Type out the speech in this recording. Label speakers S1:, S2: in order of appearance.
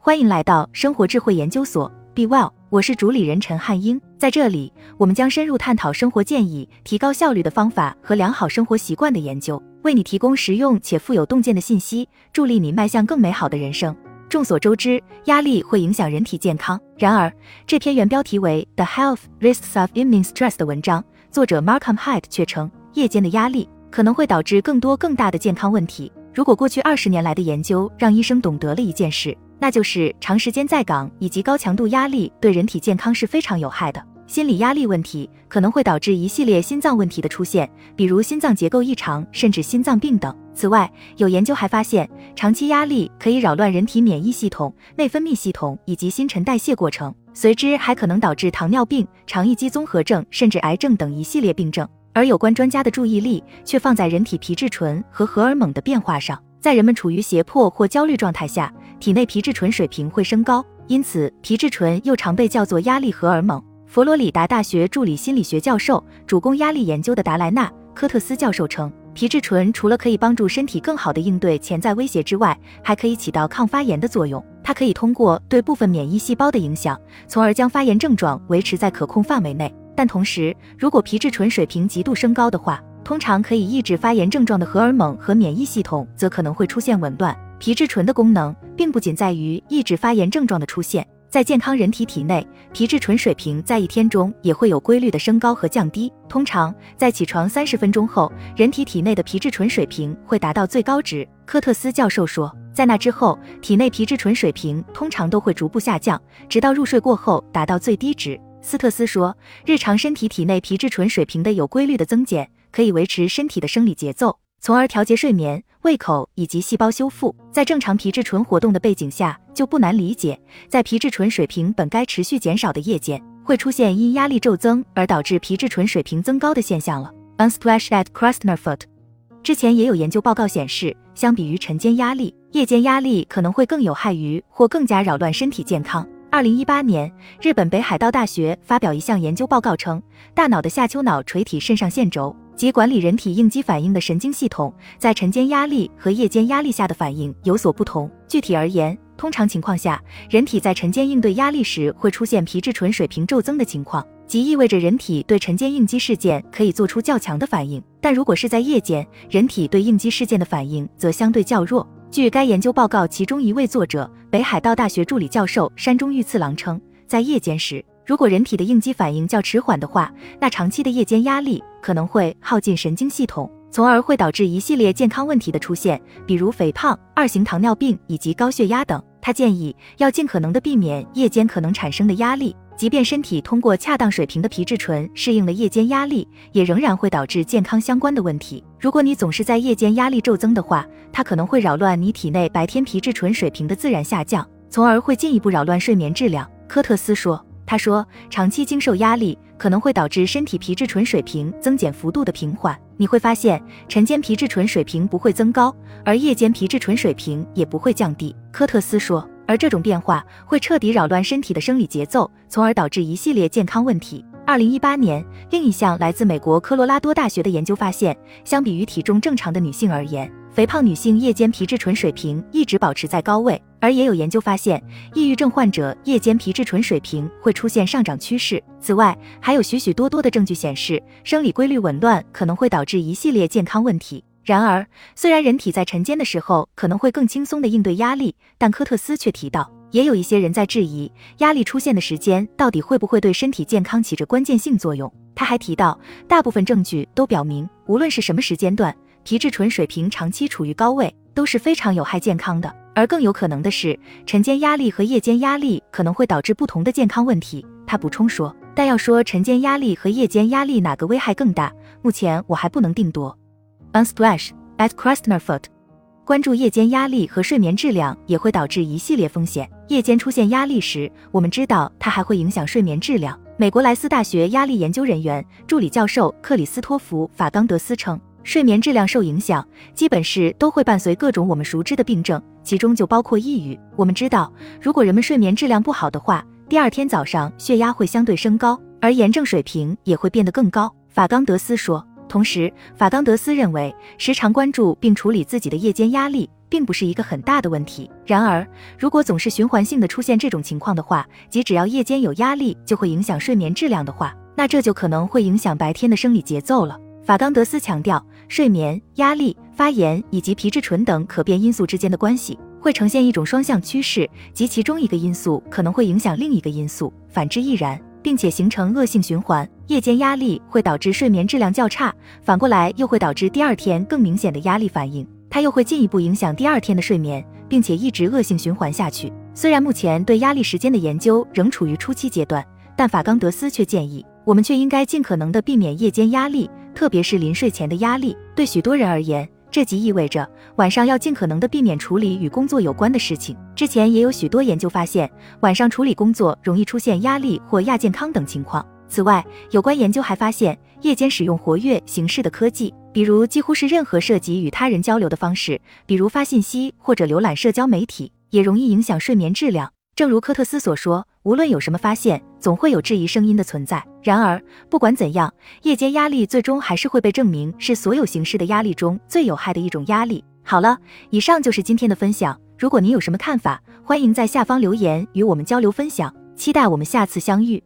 S1: 欢迎来到生活智慧研究所，Be Well，我是主理人陈汉英。在这里，我们将深入探讨生活建议、提高效率的方法和良好生活习惯的研究，为你提供实用且富有洞见的信息，助力你迈向更美好的人生。众所周知，压力会影响人体健康。然而，这篇原标题为《The Health Risks of Evening Stress》的文章，作者 Markham Hyde 却称，夜间的压力可能会导致更多更大的健康问题。如果过去二十年来的研究让医生懂得了一件事，那就是长时间在岗以及高强度压力对人体健康是非常有害的。心理压力问题可能会导致一系列心脏问题的出现，比如心脏结构异常，甚至心脏病等。此外，有研究还发现，长期压力可以扰乱人体免疫系统、内分泌系统以及新陈代谢过程，随之还可能导致糖尿病、肠易激综合症，甚至癌症等一系列病症。而有关专家的注意力却放在人体皮质醇和荷尔蒙的变化上，在人们处于胁迫或焦虑状态下，体内皮质醇水平会升高，因此皮质醇又常被叫做压力荷尔蒙。佛罗里达大学助理心理学教授、主攻压力研究的达莱纳·科特斯教授称，皮质醇除了可以帮助身体更好地应对潜在威胁之外，还可以起到抗发炎的作用。它可以通过对部分免疫细胞的影响，从而将发炎症状维持在可控范围内。但同时，如果皮质醇水平极度升高的话，通常可以抑制发炎症状的荷尔蒙和免疫系统则可能会出现紊乱。皮质醇的功能并不仅在于抑制发炎症状的出现，在健康人体体内，皮质醇水平在一天中也会有规律的升高和降低。通常在起床三十分钟后，人体体内的皮质醇水平会达到最高值。科特斯教授说，在那之后，体内皮质醇水平通常都会逐步下降，直到入睡过后达到最低值。斯特斯说，日常身体体内皮质醇水平的有规律的增减，可以维持身体的生理节奏，从而调节睡眠、胃口以及细胞修复。在正常皮质醇活动的背景下，就不难理解，在皮质醇水平本该持续减少的夜间，会出现因压力骤增而导致皮质醇水平增高的现象了。Unsplash at Krastner Foot。之前也有研究报告显示，相比于晨间压力，夜间压力可能会更有害于或更加扰乱身体健康。二零一八年，日本北海道大学发表一项研究报告称，大脑的下丘脑垂体肾上腺轴及管理人体应激反应的神经系统，在晨间压力和夜间压力下的反应有所不同。具体而言，通常情况下，人体在晨间应对压力时会出现皮质醇水平骤增的情况，即意味着人体对晨间应激事件可以做出较强的反应。但如果是在夜间，人体对应激事件的反应则相对较弱。据该研究报告其中一位作者、北海道大学助理教授山中裕次郎称，在夜间时，如果人体的应激反应较迟缓的话，那长期的夜间压力可能会耗尽神经系统，从而会导致一系列健康问题的出现，比如肥胖、二型糖尿病以及高血压等。他建议要尽可能的避免夜间可能产生的压力。即便身体通过恰当水平的皮质醇适应了夜间压力，也仍然会导致健康相关的问题。如果你总是在夜间压力骤增的话，它可能会扰乱你体内白天皮质醇水平的自然下降，从而会进一步扰乱睡眠质量。科特斯说：“他说，长期经受压力可能会导致身体皮质醇水平增减幅度的平缓。你会发现，晨间皮质醇水平不会增高，而夜间皮质醇水平也不会降低。”科特斯说。而这种变化会彻底扰乱身体的生理节奏，从而导致一系列健康问题。二零一八年，另一项来自美国科罗拉多大学的研究发现，相比于体重正常的女性而言，肥胖女性夜间皮质醇水平一直保持在高位。而也有研究发现，抑郁症患者夜间皮质醇水平会出现上涨趋势。此外，还有许许多多的证据显示，生理规律紊乱可能会导致一系列健康问题。然而，虽然人体在晨间的时候可能会更轻松地应对压力，但科特斯却提到，也有一些人在质疑压力出现的时间到底会不会对身体健康起着关键性作用。他还提到，大部分证据都表明，无论是什么时间段，皮质醇水平长期处于高位都是非常有害健康的。而更有可能的是，晨间压力和夜间压力可能会导致不同的健康问题。他补充说，但要说晨间压力和夜间压力哪个危害更大，目前我还不能定夺。Unsplash at Krastner Foot，关注夜间压力和睡眠质量也会导致一系列风险。夜间出现压力时，我们知道它还会影响睡眠质量。美国莱斯大学压力研究人员助理教授克里斯托弗·法冈德斯称，睡眠质量受影响，基本是都会伴随各种我们熟知的病症，其中就包括抑郁。我们知道，如果人们睡眠质量不好的话，第二天早上血压会相对升高，而炎症水平也会变得更高。法冈德斯说。同时，法冈德斯认为，时常关注并处理自己的夜间压力，并不是一个很大的问题。然而，如果总是循环性的出现这种情况的话，即只要夜间有压力就会影响睡眠质量的话，那这就可能会影响白天的生理节奏了。法冈德斯强调，睡眠、压力、发炎以及皮质醇等可变因素之间的关系会呈现一种双向趋势，即其中一个因素可能会影响另一个因素，反之亦然。并且形成恶性循环，夜间压力会导致睡眠质量较差，反过来又会导致第二天更明显的压力反应，它又会进一步影响第二天的睡眠，并且一直恶性循环下去。虽然目前对压力时间的研究仍处于初期阶段，但法冈德斯却建议，我们却应该尽可能的避免夜间压力，特别是临睡前的压力。对许多人而言，这即意味着晚上要尽可能的避免处理与工作有关的事情。之前也有许多研究发现，晚上处理工作容易出现压力或亚健康等情况。此外，有关研究还发现，夜间使用活跃形式的科技，比如几乎是任何涉及与他人交流的方式，比如发信息或者浏览社交媒体，也容易影响睡眠质量。正如科特斯所说，无论有什么发现，总会有质疑声音的存在。然而，不管怎样，夜间压力最终还是会被证明是所有形式的压力中最有害的一种压力。好了，以上就是今天的分享。如果您有什么看法，欢迎在下方留言与我们交流分享。期待我们下次相遇。